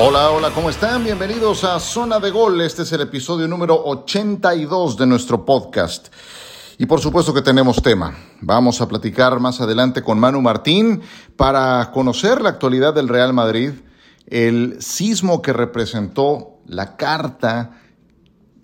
Hola, hola, ¿cómo están? Bienvenidos a Zona de Gol. Este es el episodio número 82 de nuestro podcast. Y por supuesto que tenemos tema. Vamos a platicar más adelante con Manu Martín para conocer la actualidad del Real Madrid, el sismo que representó la carta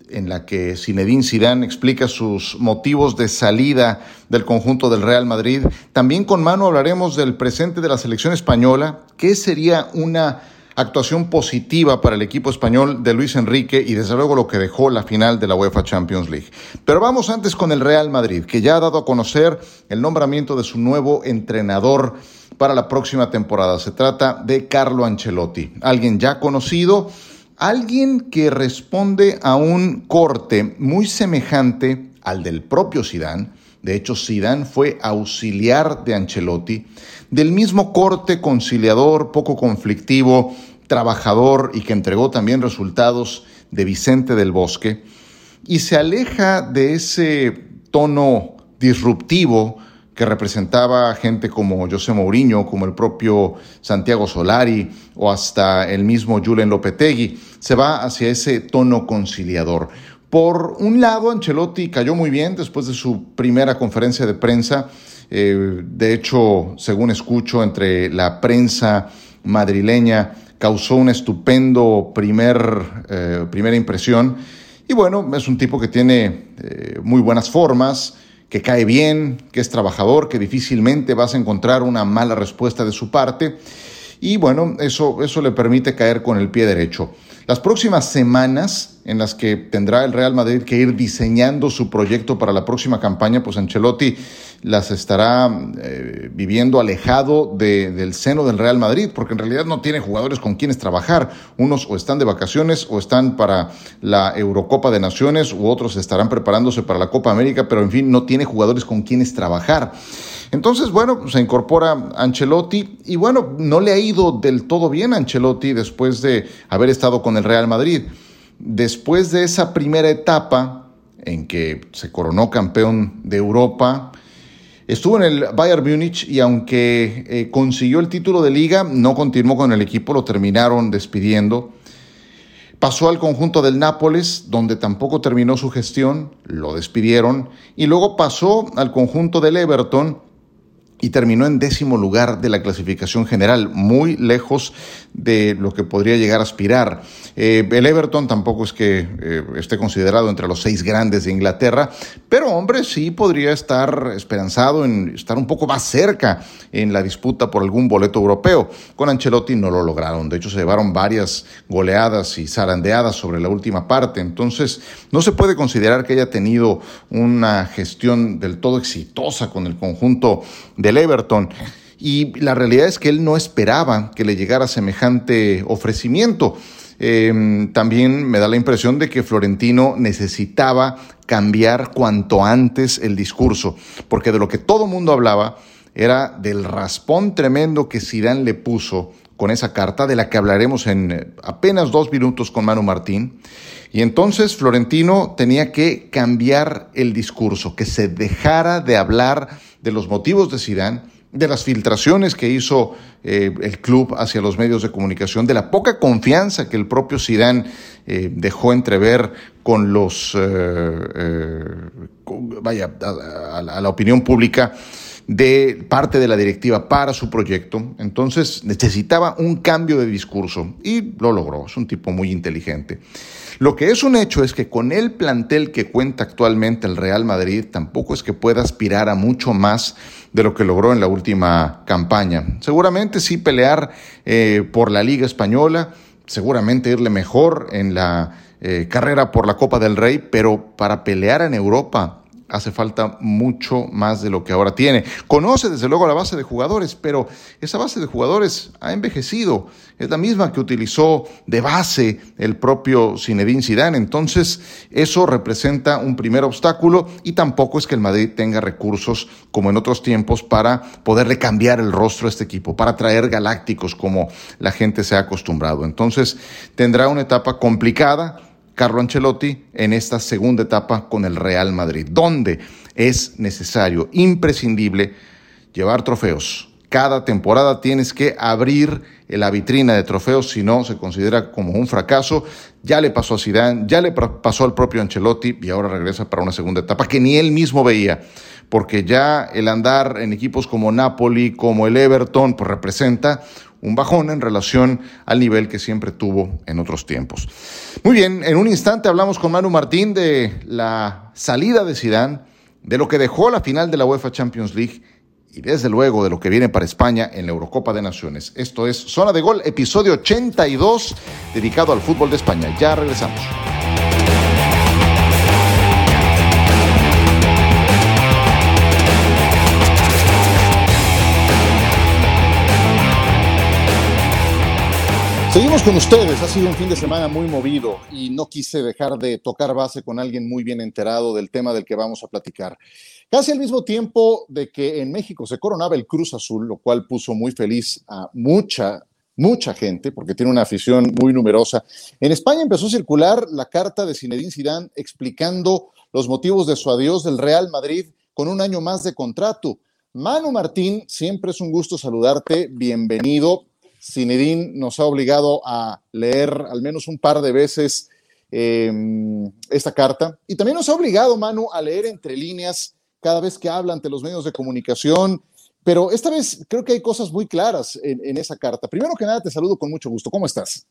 en la que Zinedine Zidane explica sus motivos de salida del conjunto del Real Madrid. También con Manu hablaremos del presente de la selección española, que sería una actuación positiva para el equipo español de Luis Enrique y desde luego lo que dejó la final de la UEFA Champions League. Pero vamos antes con el Real Madrid, que ya ha dado a conocer el nombramiento de su nuevo entrenador para la próxima temporada. Se trata de Carlo Ancelotti, alguien ya conocido, alguien que responde a un corte muy semejante al del propio Zidane. De hecho, Zidane fue auxiliar de Ancelotti del mismo corte conciliador, poco conflictivo, trabajador y que entregó también resultados de Vicente del Bosque, y se aleja de ese tono disruptivo que representaba gente como José Mourinho, como el propio Santiago Solari o hasta el mismo Julen Lopetegui. Se va hacia ese tono conciliador. Por un lado, Ancelotti cayó muy bien después de su primera conferencia de prensa eh, de hecho, según escucho, entre la prensa madrileña causó un estupendo primer, eh, primera impresión. Y bueno, es un tipo que tiene eh, muy buenas formas, que cae bien, que es trabajador, que difícilmente vas a encontrar una mala respuesta de su parte. Y bueno, eso, eso le permite caer con el pie derecho. Las próximas semanas en las que tendrá el Real Madrid que ir diseñando su proyecto para la próxima campaña, pues Ancelotti las estará eh, viviendo alejado del seno del Real Madrid, porque en realidad no tiene jugadores con quienes trabajar. Unos o están de vacaciones o están para la Eurocopa de Naciones u otros estarán preparándose para la Copa América, pero en fin, no tiene jugadores con quienes trabajar. Entonces, bueno, se incorpora Ancelotti y bueno, no le ha ido del todo bien a Ancelotti después de haber estado con el Real Madrid. Después de esa primera etapa en que se coronó campeón de Europa, Estuvo en el Bayern Múnich y aunque eh, consiguió el título de liga, no continuó con el equipo, lo terminaron despidiendo. Pasó al conjunto del Nápoles, donde tampoco terminó su gestión, lo despidieron. Y luego pasó al conjunto del Everton, y terminó en décimo lugar de la clasificación general, muy lejos de lo que podría llegar a aspirar. Eh, el Everton tampoco es que eh, esté considerado entre los seis grandes de Inglaterra, pero hombre, sí podría estar esperanzado en estar un poco más cerca en la disputa por algún boleto europeo. Con Ancelotti no lo lograron, de hecho se llevaron varias goleadas y zarandeadas sobre la última parte, entonces no se puede considerar que haya tenido una gestión del todo exitosa con el conjunto del Everton. Y la realidad es que él no esperaba que le llegara semejante ofrecimiento. Em, también me da la impresión de que Florentino necesitaba cambiar cuanto antes el discurso, porque de lo que todo mundo hablaba era del raspón tremendo que Zidane le puso con esa carta, de la que hablaremos en apenas dos minutos con Manu Martín. Y entonces Florentino tenía que cambiar el discurso, que se dejara de hablar de los motivos de Zidane, de las filtraciones que hizo eh, el club hacia los medios de comunicación, de la poca confianza que el propio Zidane eh, dejó entrever con los, eh, vaya, a, la opinión pública de parte de la directiva para su proyecto. Entonces necesitaba un cambio de discurso y lo logró. Es un tipo muy inteligente. Lo que es un hecho es que con el plantel que cuenta actualmente el Real Madrid tampoco es que pueda aspirar a mucho más de lo que logró en la última campaña. Seguramente sí pelear eh, por la Liga Española, seguramente irle mejor en la eh, carrera por la Copa del Rey, pero para pelear en Europa hace falta mucho más de lo que ahora tiene. Conoce desde luego la base de jugadores, pero esa base de jugadores ha envejecido. Es la misma que utilizó de base el propio Zinedine Zidane. Entonces, eso representa un primer obstáculo y tampoco es que el Madrid tenga recursos como en otros tiempos para poderle cambiar el rostro a este equipo, para traer galácticos como la gente se ha acostumbrado. Entonces, tendrá una etapa complicada Carlo Ancelotti en esta segunda etapa con el Real Madrid, donde es necesario, imprescindible, llevar trofeos, Cada temporada tienes que abrir la vitrina de trofeos, si no se considera como un fracaso. Ya le pasó a Zidane, ya le pasó al propio Ancelotti y ahora regresa para una segunda etapa que ni él mismo veía, porque ya el andar en equipos como Napoli, como el Everton, pues representa un bajón en relación al nivel que siempre tuvo en otros tiempos. Muy bien, en un instante hablamos con Manu Martín de la salida de Zidane, de lo que dejó la final de la UEFA Champions League y desde luego de lo que viene para España en la Eurocopa de Naciones. Esto es Zona de Gol, episodio 82, dedicado al fútbol de España. Ya regresamos. Seguimos con ustedes. Ha sido un fin de semana muy movido y no quise dejar de tocar base con alguien muy bien enterado del tema del que vamos a platicar. Casi al mismo tiempo de que en México se coronaba el Cruz Azul, lo cual puso muy feliz a mucha, mucha gente, porque tiene una afición muy numerosa. En España empezó a circular la carta de Zinedine Zidane explicando los motivos de su adiós del Real Madrid con un año más de contrato. Manu Martín, siempre es un gusto saludarte, bienvenido. Zinedine nos ha obligado a leer al menos un par de veces eh, esta carta y también nos ha obligado, Manu, a leer entre líneas cada vez que habla ante los medios de comunicación, pero esta vez creo que hay cosas muy claras en, esa carta. Primero que nada, te saludo con mucho gusto. ¿Cómo estás?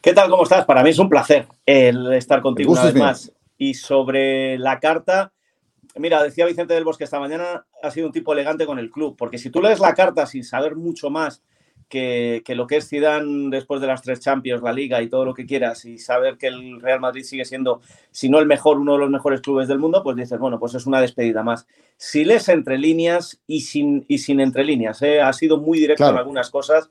¿Qué tal? ¿Cómo estás? Para mí es un placer el estar contigo una vez más. Y sobre la carta, mira, decía Vicente del Bosque esta mañana, ha sido un tipo elegante con el club, porque si tú lees la carta sin saber mucho más que, lo que es Zidane después de las tres Champions, la Liga y todo lo que quieras, y saber que el Real Madrid sigue siendo, si no el mejor, uno de los mejores clubes del mundo, pues dices, bueno, pues es una despedida más. Si lees entre líneas y sin, y sin entre líneas, ¿eh? ha sido muy directo en algunas cosas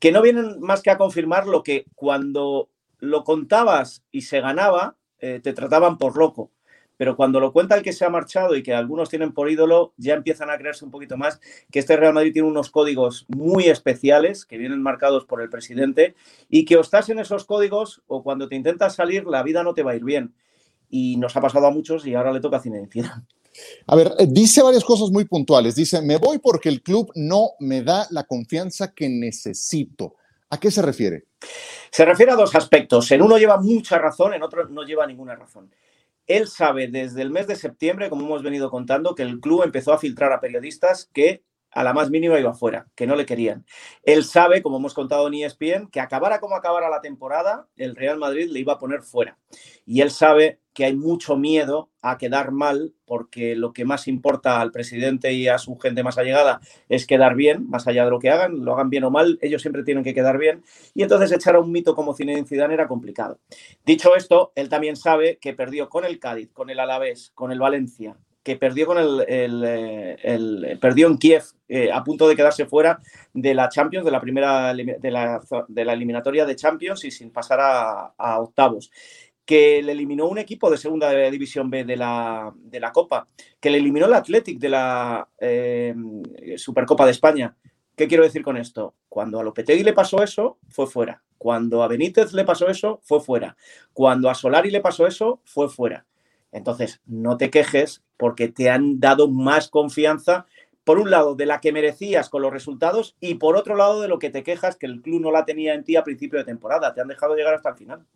que no vienen más que a confirmar lo que cuando lo contabas y se ganaba, eh, te trataban por loco pero cuando lo cuenta el que se ha marchado y que algunos tienen por ídolo, ya empiezan a creerse un poquito más que este Real Madrid tiene unos códigos muy especiales que vienen marcados por el presidente y que o estás en esos códigos o cuando te intentas salir la vida no te va a ir bien. Y nos ha pasado a muchos y ahora le toca a Zinedine A ver, eh, dice varias cosas muy puntuales. Dice, me voy porque el club no me da la confianza que necesito. ¿A qué se refiere? Se refiere a dos aspectos. En uno lleva mucha razón, en otro no lleva ninguna razón. Él sabe desde el mes de septiembre, como hemos venido contando, que el club empezó a filtrar a periodistas que a la más mínima iba fuera, que no le querían. Él sabe, como hemos contado en ESPN, que acabara como acabara la temporada, el Real Madrid le iba a poner fuera. Y él sabe que hay mucho miedo a quedar mal, porque lo que más importa al presidente y a su gente más allegada es quedar bien, más allá de lo que hagan, lo hagan bien o mal, ellos siempre tienen que quedar bien. Y entonces echar a un mito como Zinedine Zidane era complicado. Dicho esto, él también sabe que perdió con el Cádiz, con el Alavés, con el Valencia, que perdió con el, eh, perdió en Kiev eh, a punto de quedarse fuera de la Champions, de la primera de la, eliminatoria de Champions y sin pasar a, octavos. Que le eliminó un equipo de segunda división B de la, de la Copa, que le eliminó el Athletic de la eh, Supercopa de España. ¿Qué quiero decir con esto? Cuando a Lopetegui le pasó eso, fue fuera. Cuando a Benítez le pasó eso, fue fuera. Cuando a Solari le pasó eso, fue fuera. Entonces, no te quejes porque te han dado más confianza, por un lado, de la que merecías con los resultados y por otro lado, de lo que te quejas que el club no la tenía en ti a principio de temporada. Te han dejado llegar hasta el final.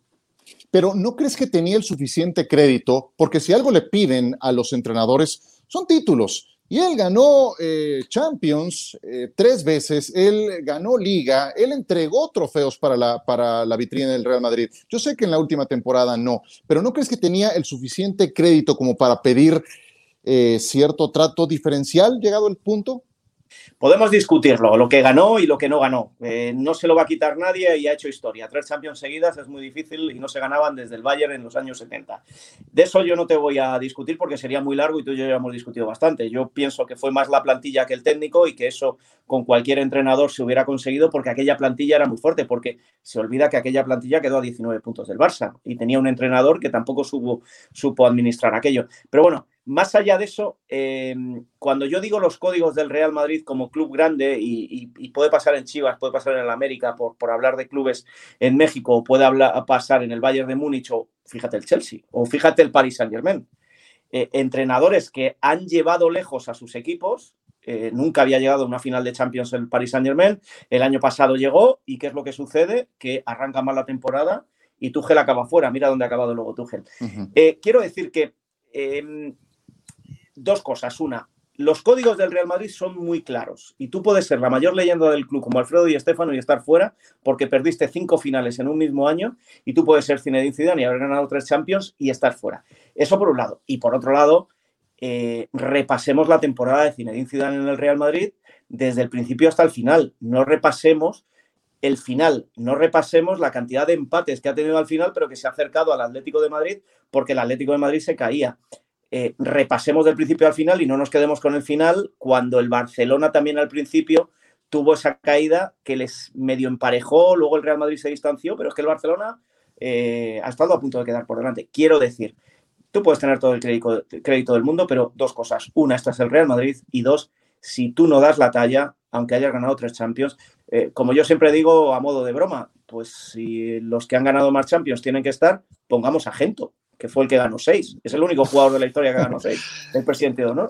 Pero ¿no crees que tenía el suficiente crédito? Porque si algo le piden a los entrenadores, son títulos. Y él ganó eh, Champions eh, tres veces, él ganó Liga, él entregó trofeos para la, para la vitrina del Real Madrid. Yo sé que en la última temporada no, pero ¿no crees que tenía el suficiente crédito como para pedir eh, cierto trato diferencial llegado el punto? Podemos discutirlo, lo que ganó y lo que no ganó. Eh, no se lo va a quitar nadie y ha hecho historia. Tres Champions seguidas es muy difícil y no se ganaban desde el Bayern en los años 70. De eso yo no te voy a discutir porque sería muy largo y tú y yo ya hemos discutido bastante. Yo pienso que fue más la plantilla que el técnico y que eso con cualquier entrenador se hubiera conseguido porque aquella plantilla era muy fuerte, porque se olvida que aquella plantilla quedó a 19 puntos del Barça y tenía un entrenador que tampoco supo, supo administrar aquello. Pero bueno, más allá de eso, em, cuando yo digo los códigos del Real Madrid como club grande, y, puede pasar en Chivas, puede pasar en el América, por, por hablar de clubes en México, o puede hablar, pasar en el Bayern de Múnich, o fíjate el Chelsea, o fíjate el Paris Saint Germain. Eh, entrenadores que han llevado lejos a sus equipos Eh, nunca había llegado a una final de Champions el Paris Saint Germain. El año pasado llegó y ¿qué es lo que sucede? Que arranca mal la temporada y Tuchel acaba fuera. Mira dónde ha acabado luego Tuchel. Eh, quiero decir que dos cosas. Una, los códigos del Real Madrid son muy claros y tú puedes ser la mayor leyenda del club como Alfredo y Estefano y estar fuera porque perdiste cinco finales en un mismo año y tú puedes ser Zinedine Zidane y haber ganado tres Champions y estar fuera. Eso por un lado. Y por otro lado, eh, repasemos la temporada de Zinedine Zidane en el Real Madrid desde el principio hasta el final. No repasemos el final, no repasemos la cantidad de empates que ha tenido al final, pero que se ha acercado al Atlético de Madrid porque el Atlético de Madrid se caía. Eh, repasemos del principio al final y no nos quedemos con el final, cuando el Barcelona también al principio tuvo esa caída que les medio emparejó, luego el Real Madrid se distanció, pero es que el Barcelona eh, ha estado a punto de quedar por delante. Quiero decir, tú puedes tener todo el crédito, del mundo, pero dos cosas. Una, esta es el Real Madrid y dos, si tú no das la talla, aunque hayas ganado tres Champions, eh, como yo siempre digo a modo de broma, pues si los que han ganado más Champions tienen que estar, pongamos a Gento, que fue el que ganó seis. Es el único jugador de la historia que ganó seis, el presidente de honor.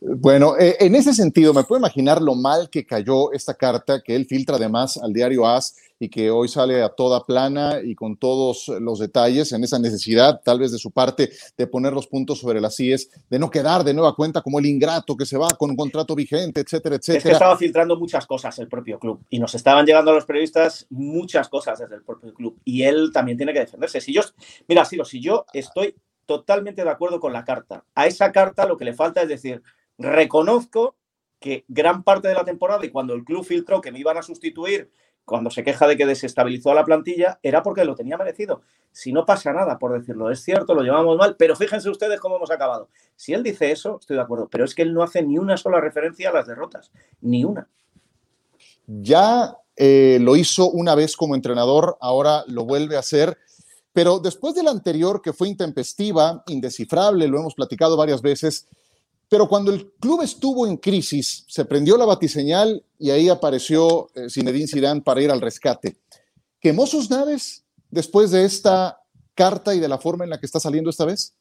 Bueno, eh, en ese sentido, me puedo imaginar lo mal que cayó esta carta que él filtra además al diario AS y que hoy sale a toda plana y con todos los detalles en esa necesidad, tal vez de su parte, de poner los puntos sobre las IES, de no quedar de nueva cuenta como el ingrato que se va con un contrato vigente, etcétera, etcétera. Es que estaba filtrando muchas cosas el propio club y nos estaban llegando a los periodistas muchas cosas desde el propio club y él también tiene que defenderse. Si yo, mira, Silo, si yo estoy totalmente de acuerdo con la carta, a esa carta lo que le falta es decir, reconozco que gran parte de la temporada y cuando el club filtró que me iban a sustituir, cuando se queja de que desestabilizó a la plantilla, era porque lo tenía merecido. Si no pasa nada, por decirlo, es cierto, lo llevamos mal, pero fíjense ustedes cómo hemos acabado. Si él dice eso, estoy de acuerdo, pero es que él no hace ni una sola referencia a las derrotas, ni una. Ya eh, lo hizo una vez como entrenador, ahora lo vuelve a hacer. Pero después de la anterior, que fue intempestiva, indescifrable, lo hemos platicado varias veces, pero cuando el club estuvo en crisis, se prendió la batiseñal y ahí apareció eh, Zinedine Zidane para ir al rescate. ¿Quemó sus naves después de esta carta y de la forma en la que está saliendo esta vez?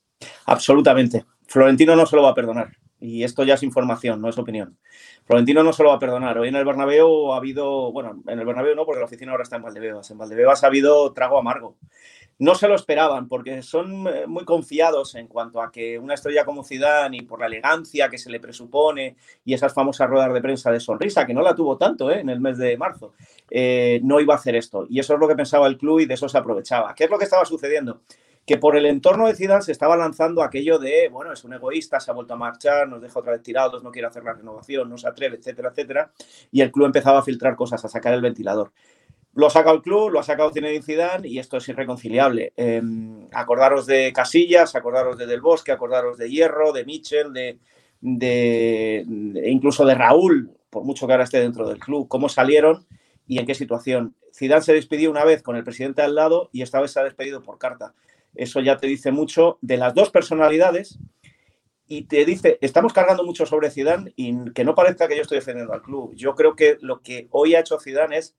Absolutamente. Florentino no se lo va a perdonar. Y esto ya es información, no es opinión. Florentino no se lo va a perdonar. Hoy en el Bernabéu ha habido, bueno, en el Bernabéu no, porque la oficina ahora está en Valdebebas. En Valdebebas ha habido trago amargo no se lo esperaban porque son eh, muy confiados en cuanto a que una estrella como Zidane y por la elegancia que se le presupone y esas famosas ruedas de prensa de sonrisa, que no la tuvo tanto ¿eh? en el mes de marzo, eh, no iba a hacer esto. Y eso es lo que pensaba el club y de eso se aprovechaba. ¿Qué es lo que estaba sucediendo? Que por el entorno de Zidane se estaba lanzando aquello de, bueno, es un egoísta, se ha vuelto a marchar, nos deja otra vez tirados, no quiere hacer la renovación, no se atreve, etcétera, etcétera. Y el club empezaba a filtrar cosas, a sacar el ventilador. Lo ha sacado el club, lo ha sacado Zinedine Zidane y esto es irreconciliable. Em, acordaros de Casillas, acordaros de Del Bosque, acordaros de Hierro, de Mitchell, de, de, incluso de Raúl, por mucho que ahora esté dentro del club, cómo salieron y en qué situación. Zidane se despidió una vez con el presidente al lado y esta vez se ha despedido por carta. Eso ya te dice mucho de las dos personalidades y te dice, estamos cargando mucho sobre Zidane y que no parezca que yo estoy defendiendo al club. Yo creo que lo que hoy ha hecho Zidane es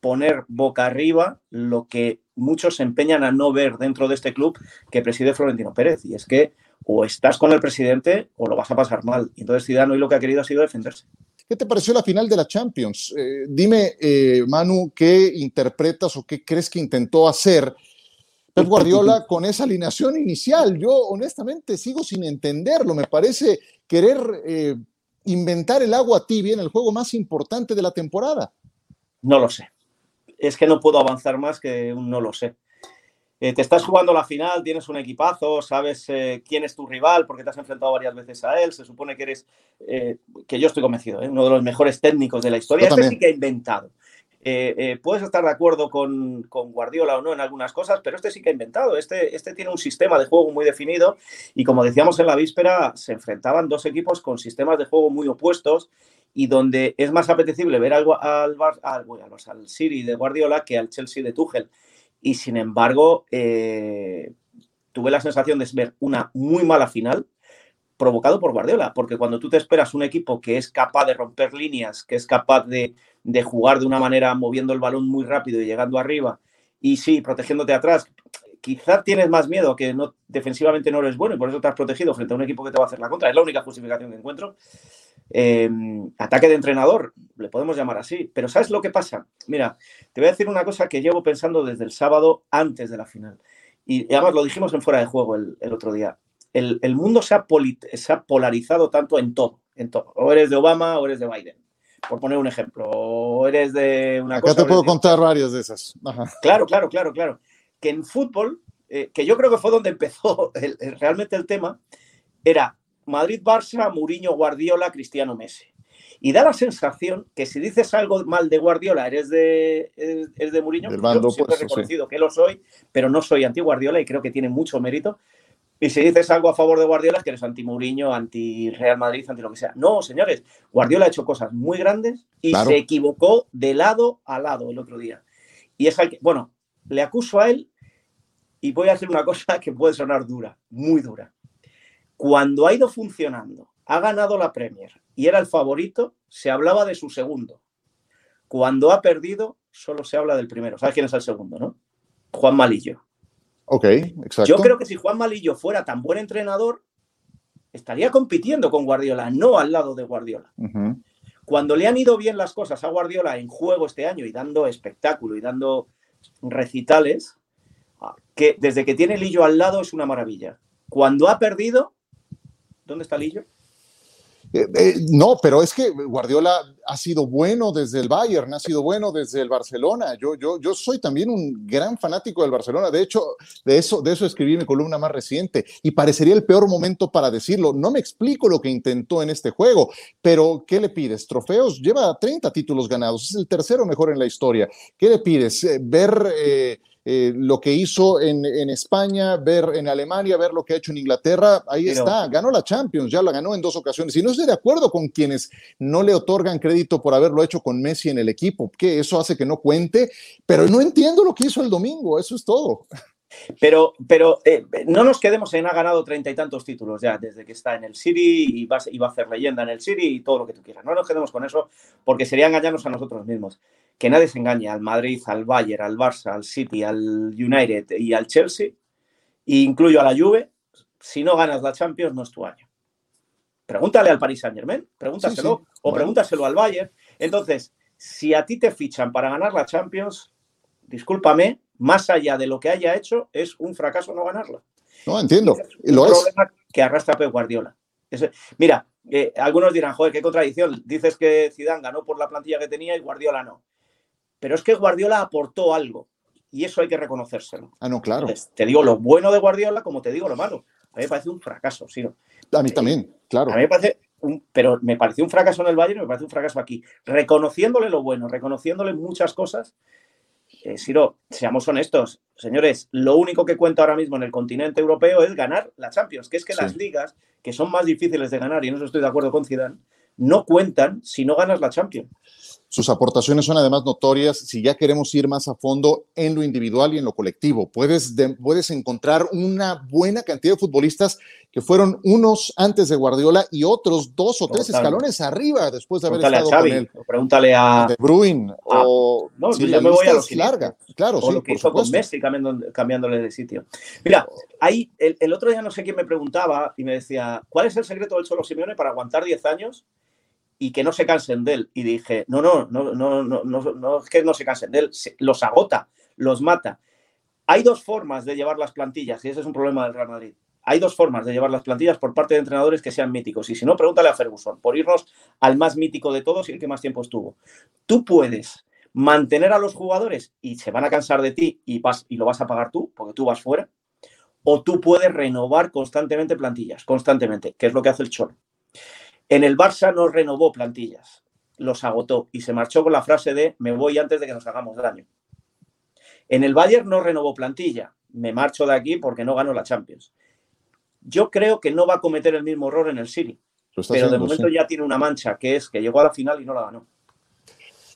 poner boca arriba lo que muchos se empeñan a no ver dentro de este club que preside Florentino Pérez. Y es que o estás con el presidente o lo vas a pasar mal. Entonces Zidane hoy lo que ha querido ha sido defenderse. ¿Qué te pareció la final de la Champions? Eh, dime, eh, Manu, ¿qué interpretas o qué crees que intentó hacer Pep Guardiola con esa alineación inicial? Yo honestamente sigo sin entenderlo. Me parece querer eh, inventar el agua tibia en el juego más importante de la temporada. No lo sé es que no puedo avanzar más que un no lo sé. Eh, te estás jugando la final, tienes un equipazo, sabes eh, quién es tu rival porque te has enfrentado varias veces a él, se supone que eres, eh, que yo estoy convencido, uno de los mejores técnicos de la historia. este sí que ha inventado. Puedes estar de acuerdo con, Guardiola o no en algunas cosas, pero este sí que ha inventado. Este, este tiene un sistema de juego muy definido y como decíamos en la víspera, se enfrentaban dos equipos con sistemas de juego muy opuestos y donde es más apetecible ver al, al, al, al de Guardiola que al Chelsea de Tuchel. Y sin embargo, eh, tuve la sensación de ver una muy mala final provocado por Guardiola, porque cuando tú te esperas un equipo que es capaz de romper líneas, que es capaz de, de jugar de una manera moviendo el balón muy rápido y llegando arriba, y sí, protegiéndote atrás, quizá tienes más miedo que no, defensivamente no eres bueno y por eso te has protegido frente a un equipo que te va a hacer la contra. Es la única justificación que encuentro em, ataque de entrenador, le podemos llamar así. Pero ¿sabes lo que pasa? Mira, te voy a decir una cosa que llevo pensando desde el sábado antes de la final. Y además lo dijimos en fuera de juego el, otro día. El, mundo se ha, se ha, polarizado tanto en todo, en todo. O eres de Obama o eres de Biden. Por poner un ejemplo. O eres de una Acá te puedo contar varias de esas. Claro, claro, claro, claro. Que en fútbol, eh, que yo creo que fue donde empezó realmente el tema, era Madrid-Barça, Mourinho, Guardiola, Cristiano, Messi. Y da la sensación que si dices algo mal de Guardiola, eres de, eres, de Mourinho. Yo he reconocido que lo soy, pero no soy anti-Guardiola y creo que tiene mucho mérito. Y si dices algo a favor de Guardiola, es que eres anti-Mourinho, anti-Real Madrid, anti lo que sea. No, señores, Guardiola ha hecho cosas muy grandes y se equivocó de lado a lado el otro día. Y es al que, bueno, le acuso a él y voy a hacer una cosa que puede sonar dura, muy dura. Cuando ha ido funcionando, ha ganado la Premier y era el favorito, se hablaba de su segundo. Cuando ha perdido, solo se habla del primero. ¿Sabes quién es el segundo, no? Juan Malillo. Ok, exacto. Yo creo que si Juan Malillo fuera tan buen entrenador, estaría compitiendo con Guardiola, no al lado de Guardiola. Cuando le han ido bien las cosas a Guardiola en juego este año y dando espectáculo y dando recitales, ah, que desde que tiene Lillo al lado es una maravilla. Cuando ha perdido, ¿Dónde está Lillo? Eh, eh, no, pero es que Guardiola ha sido bueno desde el Bayern, ha sido bueno desde el Barcelona. Yo, yo, yo soy también un gran fanático del Barcelona. De hecho, de eso, de eso escribí mi columna más reciente y parecería el peor momento para decirlo. No me explico lo que intentó en este juego, pero ¿qué le pides? Trofeos, lleva 30 títulos ganados, es el tercero mejor en la historia. ¿Qué le pides? Eh, ver... Eh, lo que hizo en, España, ver en Alemania, ver lo que ha hecho en Inglaterra, ahí está, ganó la Champions, ya la ganó en dos ocasiones. Y no estoy de acuerdo con quienes no le otorgan crédito por haberlo hecho con Messi en el equipo, que eso hace que no cuente, pero no entiendo lo que hizo el domingo, eso es todo. Pero, pero eh, no nos quedemos en ha ganado treinta y tantos títulos ya desde que está en el City y va, y va, a hacer leyenda en el City y todo lo que tú quieras. No nos quedemos con eso porque sería engañarnos a nosotros mismos que nadie se engañe al Madrid, al Bayern, al Barça, al City, al United y al Chelsea, e incluyo a la Juve, si no ganas la Champions no es tu año. Pregúntale al Paris Saint Germain, pregúntaselo, o pregúntaselo al Bayern. Entonces, si a ti te fichan para ganar la Champions, discúlpame, más allá de lo que haya hecho, es un fracaso no ganarla. No, entiendo. Es un problema que arrastra Pep Guardiola. mira, eh, algunos dirán, joder, qué contradicción. Dices que Zidane ganó por la plantilla que tenía y Guardiola no. Pero es que Guardiola aportó algo y eso hay que reconocérselo. Ah, no, claro. te digo lo bueno de Guardiola como te digo lo malo. A mí me parece un fracaso, sí. A mí también, claro. A mí me parece un, pero me pareció un fracaso en el Bayern y me parece un fracaso aquí. Reconociéndole lo bueno, reconociéndole muchas cosas. Eh, Siro, seamos honestos, señores, lo único que cuenta ahora mismo en el continente europeo es ganar la Champions, que es que las ligas, que son más difíciles de ganar, y en eso estoy de acuerdo con Zidane, no cuentan si no ganas la Champions. Sus aportaciones son además notorias si ya queremos ir más a fondo en lo individual y en lo colectivo. Puedes, puedes encontrar una buena cantidad de futbolistas que fueron unos antes de Guardiola y otros dos o tres escalones arriba después de haber estado con él. pregúntale a De Bruin o no, si yo me voy a los larga, claro, o lo que hizo con Messi cambiándole de sitio. Mira, ahí el, el, otro día no sé quién me preguntaba y me decía, ¿cuál es el secreto del Cholo Simeone para aguantar 10 años y que no se cansen de él. Y dije, no, no, no, no, no, no, no es que no se cansen de él, los agota, los mata. Hay dos formas de llevar las plantillas, y ese es un problema del Real Madrid. Hay dos formas de llevar las plantillas por parte de entrenadores que sean míticos. Y si no, pregúntale a Ferguson, por irnos al más mítico de todos y el que más tiempo estuvo. Tú puedes mantener a los jugadores y se van a cansar de ti y, vas, y lo vas a pagar tú, porque tú vas fuera. O tú puedes renovar constantemente plantillas, constantemente, que es lo que hace el Cholo. En el Barça no renovó plantillas, los agotó y se marchó con la frase de me voy antes de que nos hagamos daño. En el Bayern no renovó plantilla, me marcho de aquí porque no gano la Champions. Yo creo que no va a cometer el mismo error en el City, pero de momento ya tiene una mancha, que es que llegó a la final y no la ganó.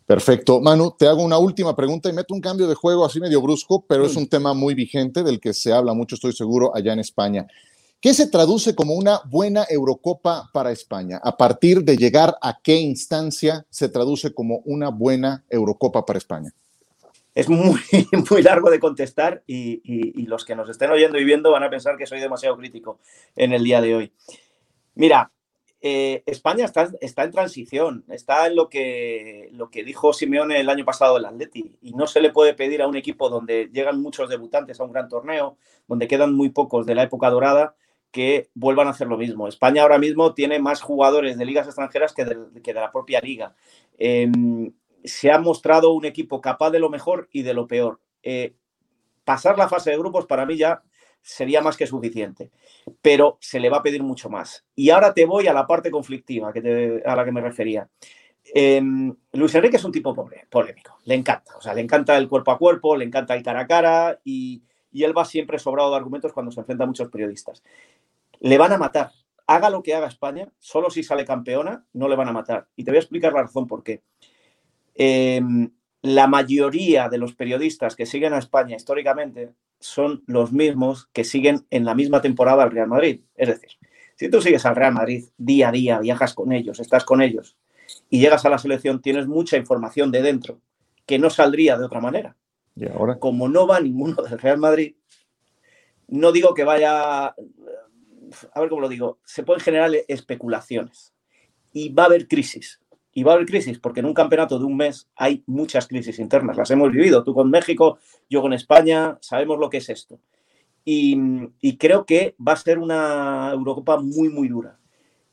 Perfecto. Manu, te hago una última pregunta y meto un cambio de juego así medio brusco, pero es mm. un tema muy vigente del que se habla mucho, estoy seguro, allá en España. ¿Qué se traduce como una buena Eurocopa para España? ¿A partir de llegar a qué instancia se traduce como una buena Eurocopa para España? Es muy, muy largo de contestar y, los que nos estén oyendo y viendo van a pensar que soy demasiado crítico en el día de hoy. Mira, eh, España está, está, en transición, está en lo que, lo que dijo Simeone el año pasado del Atleti y no se le puede pedir a un equipo donde llegan muchos debutantes a un gran torneo, donde quedan muy pocos de la época dorada, que vuelvan a hacer lo mismo. España ahora mismo tiene más jugadores de ligas extranjeras que de, la propia liga. Em, se ha mostrado un equipo capaz de lo mejor y de lo peor. Eh, pasar la fase de grupos para mí ya sería más que suficiente, pero se le va a pedir mucho más. Y ahora te voy a la parte conflictiva a la que me refería. Em, Luis Enrique es un tipo pobre, polémico, le encanta, o sea, le encanta el cuerpo a cuerpo, le encanta el cara a cara y, y él va siempre sobrado de argumentos cuando se enfrenta a muchos periodistas. Le van a matar, haga lo que haga España, solo si sale campeona, no le van a matar. Y te voy a explicar la razón por qué. Em, la mayoría de los periodistas que siguen a España históricamente son los mismos que siguen en la misma temporada al Real Madrid. Es decir, si tú sigues al Real Madrid día a día, viajas con ellos, estás con ellos y llegas a la selección, tienes mucha información de dentro que no saldría de otra manera. ¿Y ahora? Como no va ninguno del Real Madrid, no digo que vaya, a ver cómo lo digo, se pueden generar especulaciones y va a haber crisis. Y va a haber crisis porque en un campeonato de un mes hay muchas crisis internas. Las hemos vivido. Tú con México, yo con España, sabemos lo que es esto. Y, creo que va a ser una Eurocopa muy, muy dura.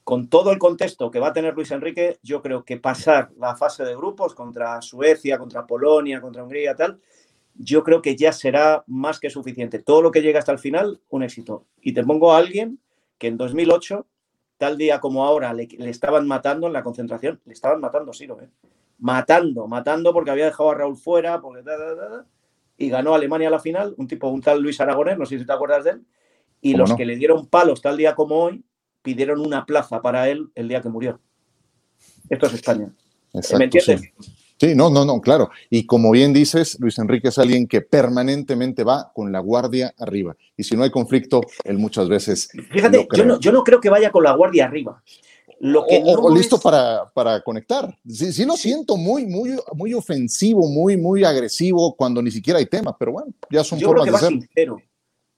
Con todo el contexto que va a tener Luis Enrique, yo creo que pasar la fase de grupos contra Suecia, contra Polonia, contra Hungría, tal, yo creo que ya será más que suficiente. Todo lo que llega hasta el final, un éxito. Y te pongo a alguien que en 2008 tal día como ahora le, estaban matando en la concentración, le estaban matando, sí, lo Matando, matando porque había dejado a Raúl fuera, porque y ganó Alemania a la final, un tipo, un tal Luis Aragonés, no sé si te acuerdas de él, y los que le dieron palos tal día como hoy, pidieron una plaza para él el día que murió. Esto es España. ¿Me entiendes? Sí, no, no, no, claro. Y como bien dices, Luis Enrique es alguien que permanentemente va con la guardia arriba. Y si no hay conflicto, él muchas veces. Fíjate, yo no, yo no, creo que vaya con la guardia arriba. Lo que o, listo para, para, conectar. Sí, sí, lo siento muy, muy, muy ofensivo, muy, muy agresivo cuando ni siquiera hay tema, pero bueno, ya son yo formas creo que va Sincero.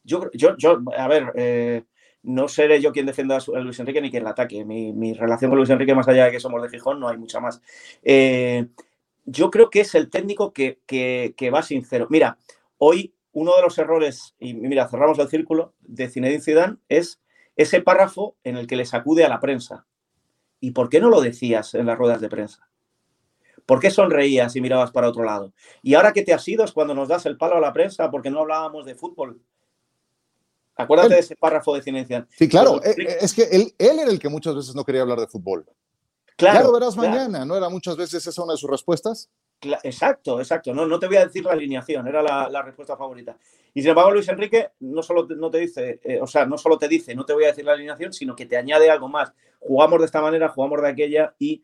Yo, yo, yo, a ver, eh, no seré yo quien defienda a Luis Enrique ni quien la ataque. Mi, mi, relación con Luis Enrique, más allá de que somos de Gijón, no hay mucha más. Eh, yo creo que es el técnico que, va sincero. Mira, hoy uno de los errores, y mira, cerramos el círculo, de Zinedine Zidane es ese párrafo en el que le sacude a la prensa. ¿Y por qué no lo decías en las ruedas de prensa? ¿Por qué sonreías y mirabas para otro lado? Y ahora que te has ido es cuando nos das el palo a la prensa porque no hablábamos de fútbol. Acuérdate de ese párrafo de Zidane. Sí, claro, eh, es que él, él era el que muchas veces no quería hablar de fútbol. Claro, ya lo verás mañana, ¿no era muchas veces esa una de sus respuestas? exacto, exacto. No, no te voy a decir la alineación, era la, respuesta favorita. Y sin embargo, Luis Enrique no solo te, no te dice, eh, o sea, no solo te dice, no te voy a decir la alineación, sino que te añade algo más. Jugamos de esta manera, jugamos de aquella y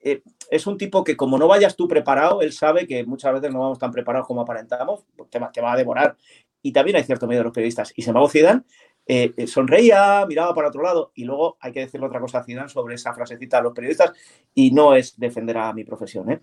eh, es un tipo que como no vayas tú preparado, él sabe que muchas veces no vamos tan preparados como aparentamos, te va, te va a devorar. Y también hay cierto miedo de los periodistas. Y sin embargo, Zidane eh, eh, sonreía, miraba para otro lado y luego hay que decirle otra cosa a Zidane sobre esa frasecita a los periodistas y no es defender a mi profesión.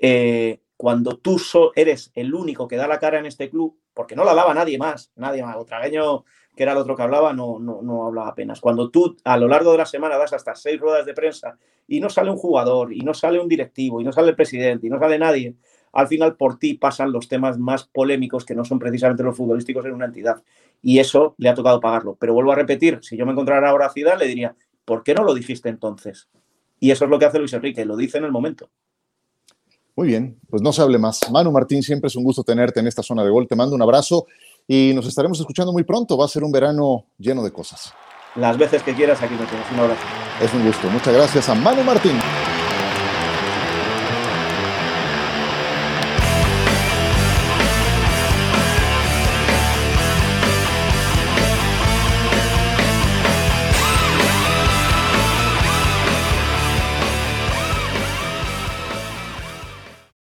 ¿eh? cuando tú eres el único que da la cara en este club, porque no la daba nadie más, nadie más, Otragueño, que era el otro que hablaba, no, no, no hablaba apenas. Cuando tú a lo largo de la semana das hasta seis ruedas de prensa y no sale un jugador, y no sale un directivo, y no sale el presidente, y no sale nadie, al final por ti pasan los temas más polémicos que no son precisamente los futbolísticos en una entidad y eso le ha tocado pagarlo. Pero vuelvo a repetir, si yo me encontrara ahora a Ciudad, le diría, ¿por qué no lo dijiste entonces? Y eso es lo que hace Luis Enrique, lo dice en el momento. Muy bien, pues no se hable más. Manu Martín, siempre es un gusto tenerte en esta zona de gol. Te mando un abrazo y nos estaremos escuchando muy pronto. Va a ser un verano lleno de cosas. Las veces que quieras, aquí me tienes. Un abrazo. Es un gusto. Muchas gracias a Manu Martín.